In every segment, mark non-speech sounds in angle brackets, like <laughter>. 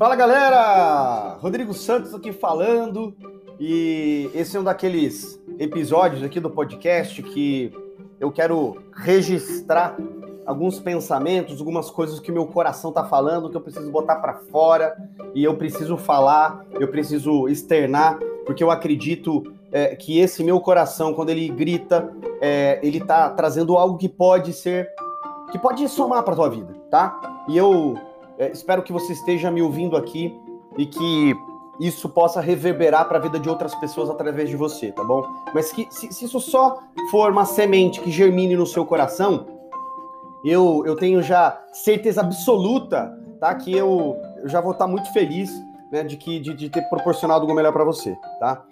Fala galera! Rodrigo Santos aqui falando e esse é um daqueles episódios aqui do podcast que eu quero registrar alguns pensamentos, algumas coisas que meu coração tá falando, que eu preciso botar para fora e eu preciso falar, eu preciso externar, porque eu acredito é, que esse meu coração, quando ele grita, é, ele tá trazendo algo que pode ser, que pode somar para tua vida, tá? E eu é, espero que você esteja me ouvindo aqui e que isso possa reverberar para a vida de outras pessoas através de você, tá bom? Mas que se, se, isso só for uma semente que germine no seu coração, eu, eu tenho já certeza absoluta, tá? Que eu, eu já vou estar tá muito feliz, né, de que de, de ter proporcionado algo melhor para você, tá?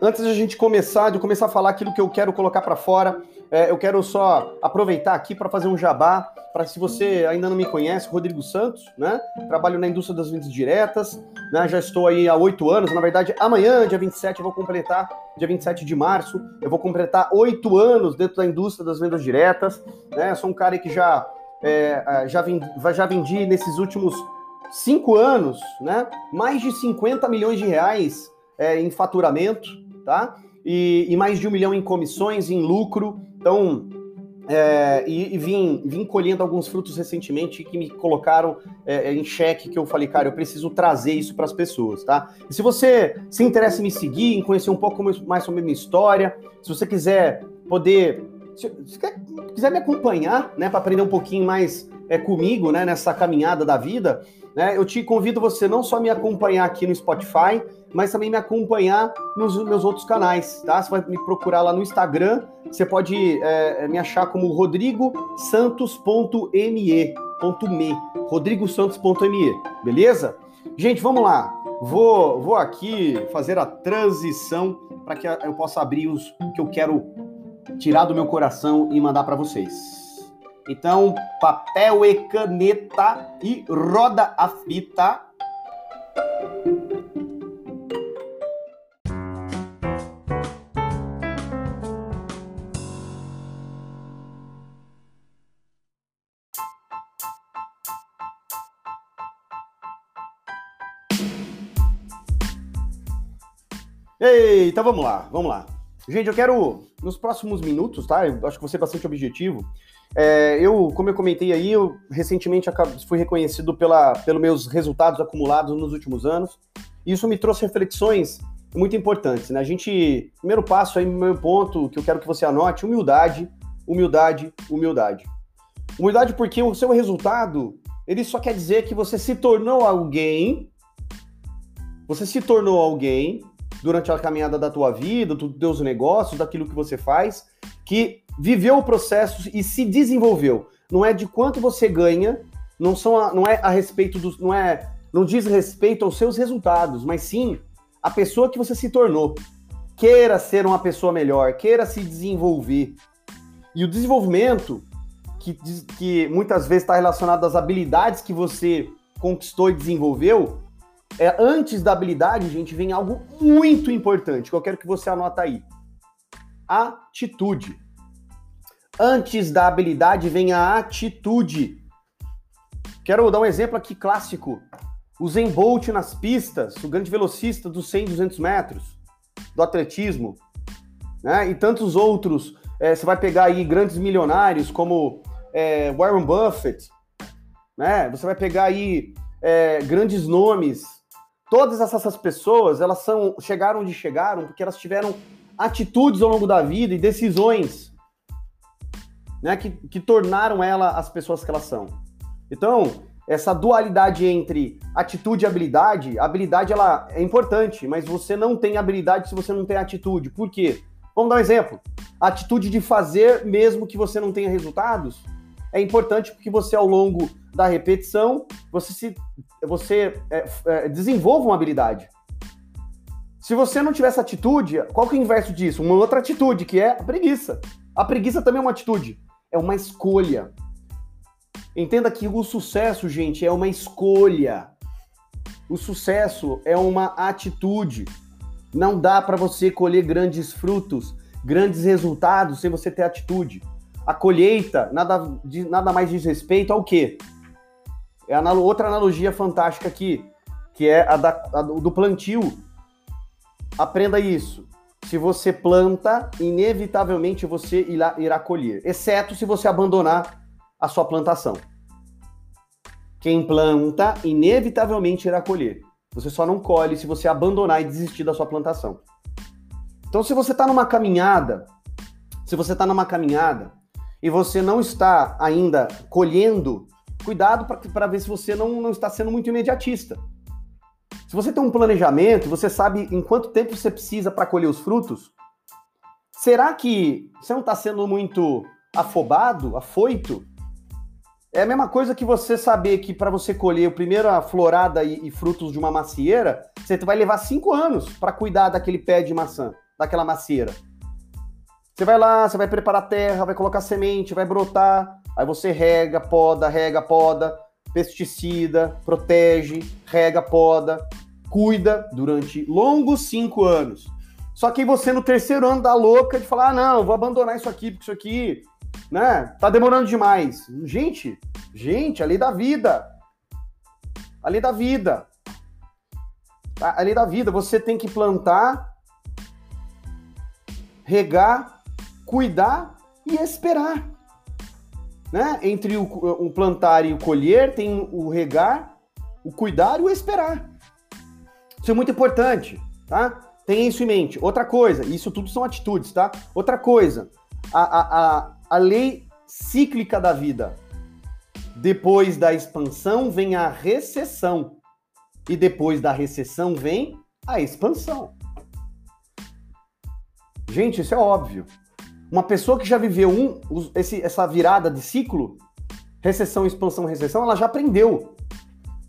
Antes de a gente começar, de começar a falar aquilo que eu quero colocar para fora, é, eu quero só aproveitar aqui para fazer um jabá para se você ainda não me conhece, Rodrigo Santos, né? Trabalho na indústria das vendas diretas, né? Já estou aí há oito anos, na verdade, amanhã, dia 27, eu vou completar, dia 27 de março, eu vou completar oito anos dentro da indústria das vendas diretas, né? Eu sou um cara que já, é, é já, vendi, já vendi nesses últimos cinco anos, né? Mais de 50 milhões de reais é, em faturamento, tá? E, e mais de um milhão em comissões, em lucro. Então, é, e, e vim, vim, colhendo alguns frutos recentemente que me colocaram é, é, em xeque, que eu falei, cara, eu preciso trazer isso para as pessoas, tá? E se você se interessa em me seguir, em conhecer um pouco mais sobre a minha história, se você quiser poder, se, se quiser me acompanhar, né, para aprender um pouquinho mais é, comigo, né, nessa caminhada da vida, né, eu te convido você não só me acompanhar aqui no Spotify, mas também me acompanhar nos meus outros canais, tá? Você vai me procurar lá no Instagram, você pode é, me achar como rodrigosantos.me, .me, rodrigosantos.me, beleza? Gente, vamos lá. Vou, vou aqui fazer a transição para que eu possa abrir os que eu quero tirar do meu coração e mandar para vocês. Então, papel e caneta e roda a fita. Eita, então vamos lá, vamos lá. Gente, eu quero, nos próximos minutos, tá? Eu acho que vou ser bastante objetivo. É, eu, como eu comentei aí, eu recentemente fui reconhecido pela, pelos meus resultados acumulados nos últimos anos. E isso me trouxe reflexões muito importantes, né? A gente, primeiro passo aí, meu ponto, que eu quero que você anote, humildade, humildade, humildade. Humildade porque o seu resultado, ele só quer dizer que você se tornou alguém, você se tornou alguém durante a caminhada da tua vida, dos teus negócios, daquilo que você faz, que viveu o processo e se desenvolveu. Não é de quanto você ganha, não são a, não é a respeito dos, não é, não diz respeito aos seus resultados, mas sim a pessoa que você se tornou. Queira ser uma pessoa melhor, queira se desenvolver. E o desenvolvimento que, que muitas vezes está relacionado às habilidades que você conquistou e desenvolveu, é, antes da habilidade, gente, vem algo muito importante que eu quero que você anota aí. Atitude. Antes da habilidade vem a atitude. Quero dar um exemplo aqui clássico. O Zen Bolt nas pistas, o grande velocista dos 100, 200 metros, do atletismo, né? e tantos outros. É, você vai pegar aí grandes milionários como é, Warren Buffett, né? Você vai pegar aí é, grandes nomes todas essas pessoas, elas são chegaram onde chegaram porque elas tiveram atitudes ao longo da vida e decisões né, que, que tornaram ela as pessoas que elas são. Então, essa dualidade entre atitude e habilidade, habilidade ela é importante, mas você não tem habilidade se você não tem atitude. Por quê? Vamos dar um exemplo. Atitude de fazer mesmo que você não tenha resultados é importante porque você ao longo da repetição, você se você é, é, desenvolve uma habilidade. Se você não tiver essa atitude, qual que é o inverso disso? Uma outra atitude, que é a preguiça. A preguiça também é uma atitude, é uma escolha. Entenda que o sucesso, gente, é uma escolha. O sucesso é uma atitude. Não dá para você colher grandes frutos, grandes resultados sem você ter atitude. A colheita nada, nada mais diz respeito ao quê? É outra analogia fantástica aqui. que é a, da, a do plantio. Aprenda isso. Se você planta, inevitavelmente você irá, irá colher, exceto se você abandonar a sua plantação. Quem planta, inevitavelmente irá colher. Você só não colhe se você abandonar e desistir da sua plantação. Então, se você está numa caminhada, se você está numa caminhada e você não está ainda colhendo, cuidado para ver se você não, não está sendo muito imediatista. Se você tem um planejamento, você sabe em quanto tempo você precisa para colher os frutos, será que você não está sendo muito afobado, afoito? É a mesma coisa que você saber que para você colher a primeira florada e, e, frutos de uma macieira, você vai levar cinco anos para cuidar daquele pé de maçã, daquela macieira. Você vai lá, você vai preparar a terra, vai colocar semente, vai brotar, aí você rega, poda, rega, poda, pesticida, protege, rega, poda, cuida durante longos cinco anos. Só que você no terceiro ano dá louca de falar: ah, não, vou abandonar isso aqui, porque isso aqui, né, tá demorando demais. Gente, gente, a lei da vida. A lei da vida. A lei da vida, você tem que plantar, regar, cuidar e esperar. Né? Entre o, o plantar e o colher, tem o regar, o cuidar e o esperar. Isso é muito importante, tá? Tenha isso em mente. Outra coisa, isso tudo são atitudes, tá? Outra coisa, a, a, a, a lei cíclica da vida. Depois da expansão vem a recessão. E depois da recessão vem a expansão. Gente, isso é óbvio. Uma pessoa que já viveu um, esse, essa virada de ciclo, recessão, expansão, recessão, ela já aprendeu.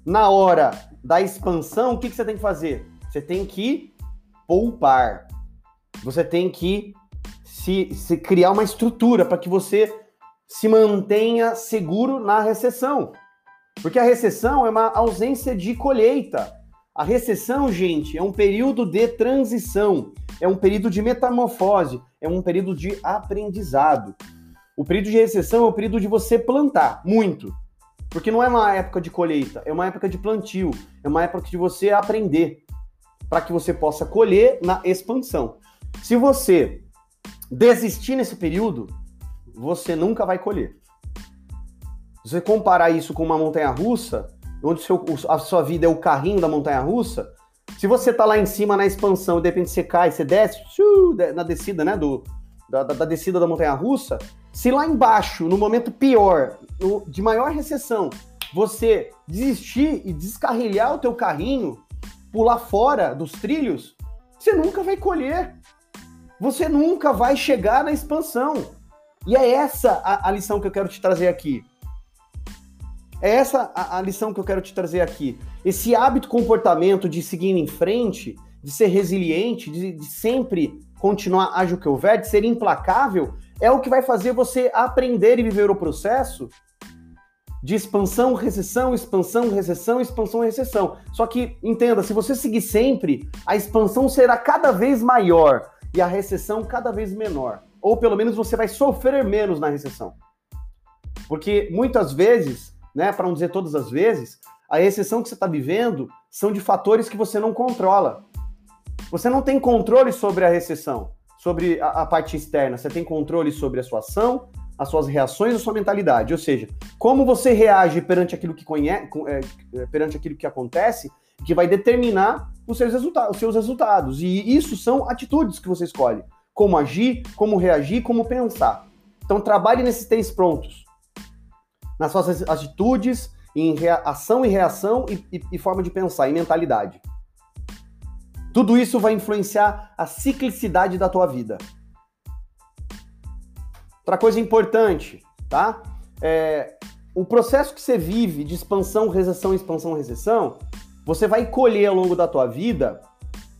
Na hora da expansão, o que, que você tem que fazer? Você tem que poupar. Você tem que se, se criar uma estrutura para que você se mantenha seguro na recessão. Porque a recessão é uma ausência de colheita. A recessão, gente, é um período de transição, é um período de metamorfose, é um período de aprendizado. O período de recessão é o período de você plantar muito, porque não é uma época de colheita, é uma época de plantio, é uma época de você aprender, para que você possa colher na expansão. Se você desistir nesse período, você nunca vai colher. Se você comparar isso com uma montanha russa, onde seu, a sua vida é o carrinho da montanha russa, se você tá lá em cima na expansão e de repente você cai, você desce, na descida, né, do, da, da, da descida da montanha russa, se lá embaixo, no momento pior, no, de maior recessão, você desistir e descarrilhar o teu carrinho, pular fora dos trilhos, você nunca vai colher. Você nunca vai chegar na expansão. E é essa a, a lição que eu quero te trazer aqui. É essa a, a, lição que eu quero te trazer aqui. Esse hábito, comportamento de seguir em frente, de ser resiliente, de, de sempre continuar ágil que houver, de ser implacável, é o que vai fazer você aprender e viver o processo de expansão, recessão, expansão, recessão, expansão, recessão. Só que entenda, se você seguir sempre, a expansão será cada vez maior e a recessão cada vez menor. Ou pelo menos você vai sofrer menos na recessão. Porque muitas vezes, né, para não dizer todas as vezes, a recessão que você está vivendo são de fatores que você não controla. Você não tem controle sobre a recessão sobre a, a parte externa, você tem controle sobre a sua ação, as suas reações, a sua mentalidade. Ou seja, como você reage perante aquilo que conhece, é, perante aquilo que acontece, que vai determinar os seus, resultados, os seus resultados. E isso são atitudes que você escolhe. Como agir, como reagir, como pensar. Então trabalhe nesses três prontos. Nas suas atitudes, em ação e reação e, e, e forma de pensar, e mentalidade. Tudo isso vai influenciar a ciclicidade da tua vida. Outra coisa importante, tá? É, o processo que você vive de expansão, recessão, expansão, recessão, você vai colher ao longo da tua vida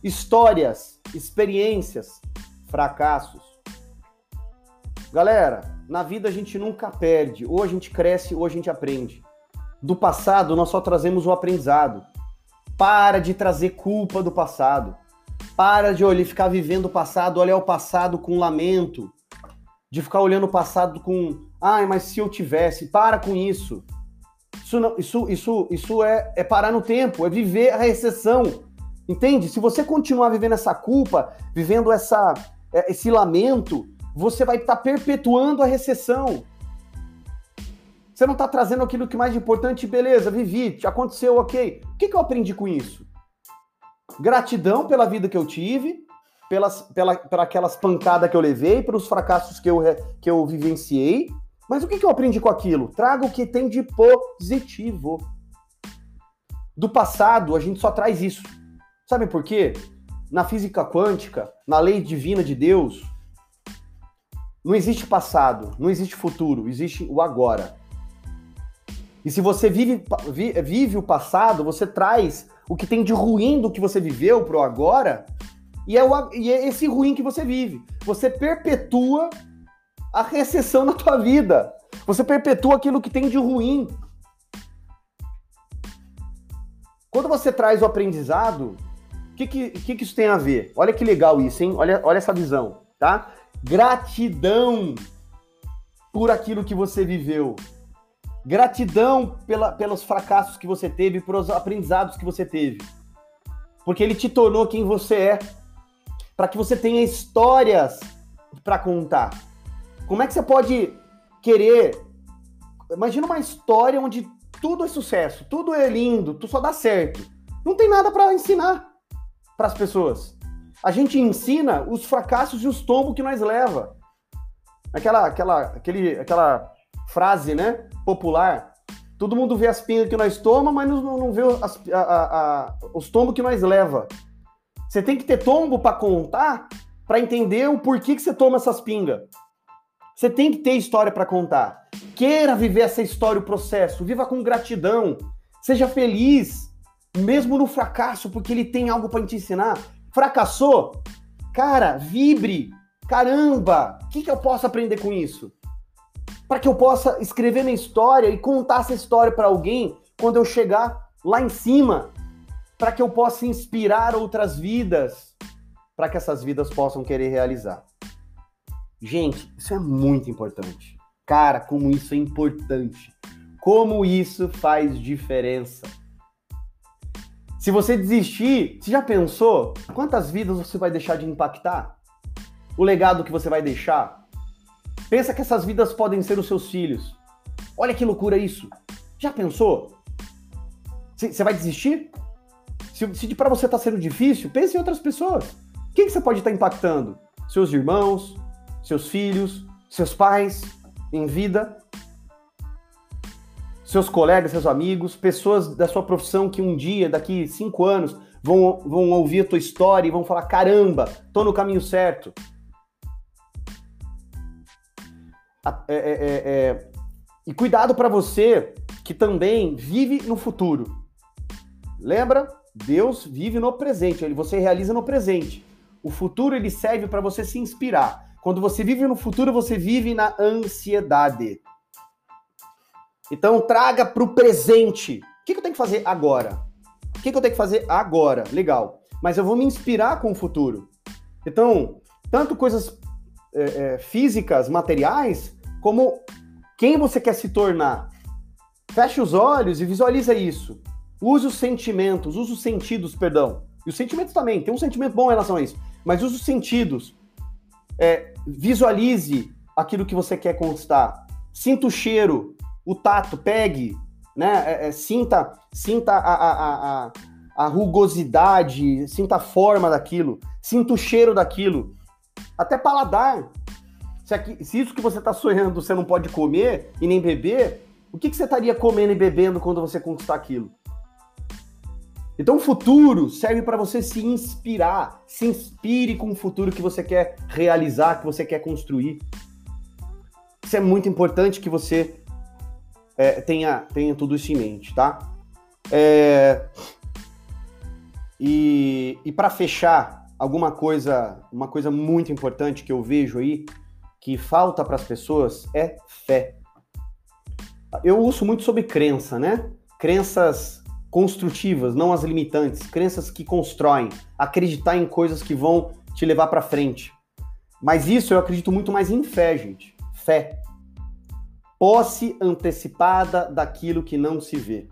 histórias, experiências, fracassos. Galera, na vida a gente nunca perde, ou a gente cresce ou a gente aprende. Do passado nós só trazemos o aprendizado. Para de trazer culpa do passado. Para de olhar, ficar vivendo o passado, olhar o passado com lamento. De ficar olhando o passado com, ai, mas se eu tivesse, para com isso. Isso, não, isso, isso, isso é, é parar no tempo, é viver a recessão. Entende? Se você continuar vivendo essa culpa, vivendo essa, é, esse lamento, você vai estar tá perpetuando a recessão. Você não está trazendo aquilo que é mais importante, beleza, vivi, aconteceu, ok. O que, que eu aprendi com isso? Gratidão pela vida que eu tive, pelas, pela, pela aquelas pancadas que eu levei, pelos fracassos que eu, que eu vivenciei. Mas o que, que eu aprendi com aquilo? Traga o que tem de positivo. Do passado, a gente só traz isso. Sabe por quê? Na física quântica, na lei divina de Deus, não existe passado, não existe futuro, existe o agora. E se você vive, vive o passado, você traz o que tem de ruim do que você viveu pro agora, e é, o, e é esse ruim que você vive. Você perpetua a recessão na tua vida. Você perpetua aquilo que tem de ruim. Quando você traz o aprendizado, o que, que, que, que isso tem a ver? Olha que legal isso, hein? Olha, olha essa visão, tá? Gratidão por aquilo que você viveu. Gratidão pela, pelos fracassos que você teve, pelos aprendizados que você teve. Porque ele te tornou quem você é. Para que você tenha histórias para contar. Como é que você pode querer. Imagina uma história onde tudo é sucesso, tudo é lindo, tudo só dá certo. Não tem nada para ensinar para as pessoas. A gente ensina os fracassos e os tombos que nós leva. Aquela, aquela, aquele, aquela frase, né? Popular. Todo mundo vê as pingas que nós toma, mas não, não vê as, a, a, a, os tombos que nós leva. Você tem que ter tombo para contar, para entender o porquê que você toma essas pingas. Você tem que ter história para contar. Queira viver essa história, o processo. Viva com gratidão. Seja feliz, mesmo no fracasso, porque ele tem algo para te ensinar. Fracassou? Cara, vibre. Caramba, o que, que eu posso aprender com isso? para que eu possa escrever minha história e contar essa história para alguém quando eu chegar lá em cima, para que eu possa inspirar outras vidas, para que essas vidas possam querer realizar. Gente, isso é muito importante. Cara, como isso é importante. Como isso faz diferença. Se você desistir, você já pensou quantas vidas você vai deixar de impactar? O legado que você vai deixar? Pensa que essas vidas podem ser os seus filhos. Olha que loucura isso. Já pensou? Você vai desistir? Se, se para você está sendo difícil, pense em outras pessoas. Quem que você pode estar tá impactando? Seus irmãos, seus filhos, seus pais em vida, seus colegas, seus amigos, pessoas da sua profissão que um dia, daqui cinco anos, vão, vão ouvir a tua história e vão falar: caramba, tô no caminho certo. É, é, é, é, e cuidado para você que também vive no futuro. Lembra? Deus vive no presente, ele você realiza no presente. O futuro ele serve para você se inspirar. Quando você vive no futuro, você vive na ansiedade. Então traga para o presente. O que, que, eu tenho que fazer agora? O que, que eu tenho que fazer agora? Legal. Mas eu vou me inspirar com o futuro. Então, tanto coisas é, é, físicas, materiais, como quem você quer se tornar. Feche os olhos e visualiza isso. Use os sentimentos, use os sentidos, perdão. E os sentimentos também, tem um sentimento bom em relação a isso. Mas use os sentidos. É, visualize aquilo que você quer conquistar. Sinta o cheiro, o tato, pegue, né? É, é, sinta, sinta a, a, a, a rugosidade, sinta a forma daquilo, sinta o cheiro daquilo. Até paladar. Se, aqui, se isso que você está sonhando você não pode comer e nem beber, o que, que você estaria comendo e bebendo quando você conquistar aquilo? Então, o futuro serve para você se inspirar. Se inspire com o futuro que você quer realizar, que você quer construir. Isso é muito importante que você é, tenha, tenha tudo isso em mente, tá? É, e e para fechar, alguma coisa, uma coisa muito importante que eu vejo aí que falta para as pessoas é fé. Eu uso muito sobre crença, né? Crenças construtivas, não as limitantes, crenças que constroem, acreditar em coisas que vão te levar para frente. Mas isso eu acredito muito mais em fé, gente. Fé. Posse antecipada daquilo que não se vê.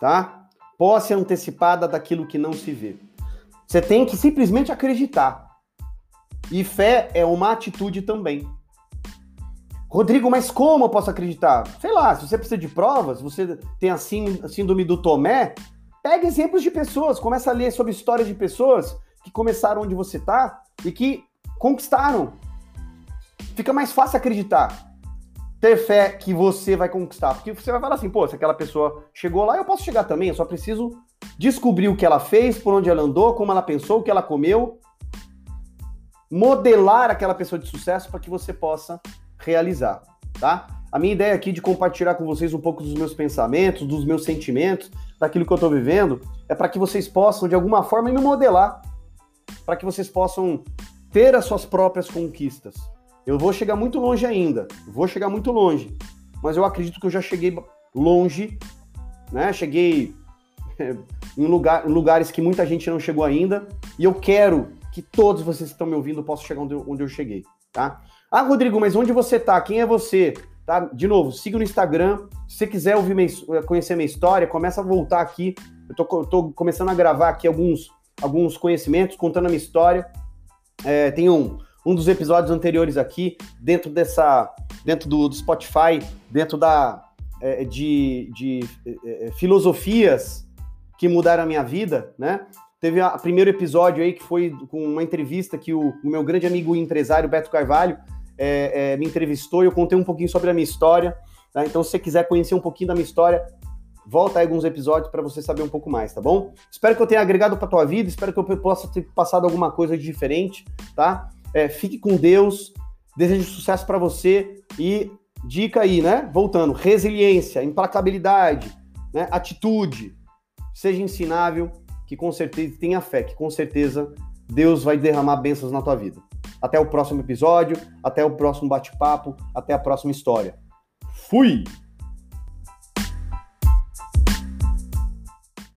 Tá? Posse antecipada daquilo que não se vê. Você tem que simplesmente acreditar. E fé é uma atitude também. Rodrigo, mas como eu posso acreditar? Sei lá, se você precisa de provas, você tem a síndrome do Tomé, pega exemplos de pessoas, começa a ler sobre histórias de pessoas que começaram onde você está e que conquistaram. Fica mais fácil acreditar. Ter fé que você vai conquistar. Porque você vai falar assim, pô, se aquela pessoa chegou lá, eu posso chegar também, eu só preciso descobrir o que ela fez, por onde ela andou, como ela pensou, o que ela comeu. Modelar aquela pessoa de sucesso para que você possa realizar, tá? A minha ideia aqui de compartilhar com vocês um pouco dos meus pensamentos, dos meus sentimentos, daquilo que eu estou vivendo, é para que vocês possam, de alguma forma, me modelar, para que vocês possam ter as suas próprias conquistas. Eu vou chegar muito longe ainda, vou chegar muito longe, mas eu acredito que eu já cheguei longe, né? Cheguei <laughs> em, lugar, lugares que muita gente não chegou ainda, e eu quero que todos vocês que estão me ouvindo possam chegar onde eu, onde eu cheguei, tá? Ah, Rodrigo, mas onde você tá? Quem é você? Tá? De novo, siga no Instagram. Se você quiser ouvir minha, conhecer minha história, começa a voltar aqui. Eu tô, tô começando a gravar aqui alguns, alguns conhecimentos, contando a minha história. É, tem um, um dos episódios anteriores aqui, dentro dessa. dentro do, do Spotify, dentro da. É, de, de é, é filosofias que mudaram a minha vida, né? Teve o primeiro episódio aí que foi com uma entrevista que o, o meu grande amigo empresário Beto Carvalho é, me entrevistou e eu contei um pouquinho sobre a minha história. Tá? Então, se você quiser conhecer um pouquinho da minha história, volta aí alguns episódios para você saber um pouco mais, tá bom? Espero que eu tenha agregado para tua vida, espero que eu possa ter passado alguma coisa de diferente, tá? É, fique com Deus, desejo sucesso para você e dica aí, né? Voltando, resiliência, implacabilidade, né? atitude, seja ensinável, que com certeza tenha fé, que com certeza Deus vai derramar bênçãos na tua vida. Até o próximo episódio, até o próximo bate-papo, até a próxima história. Fui!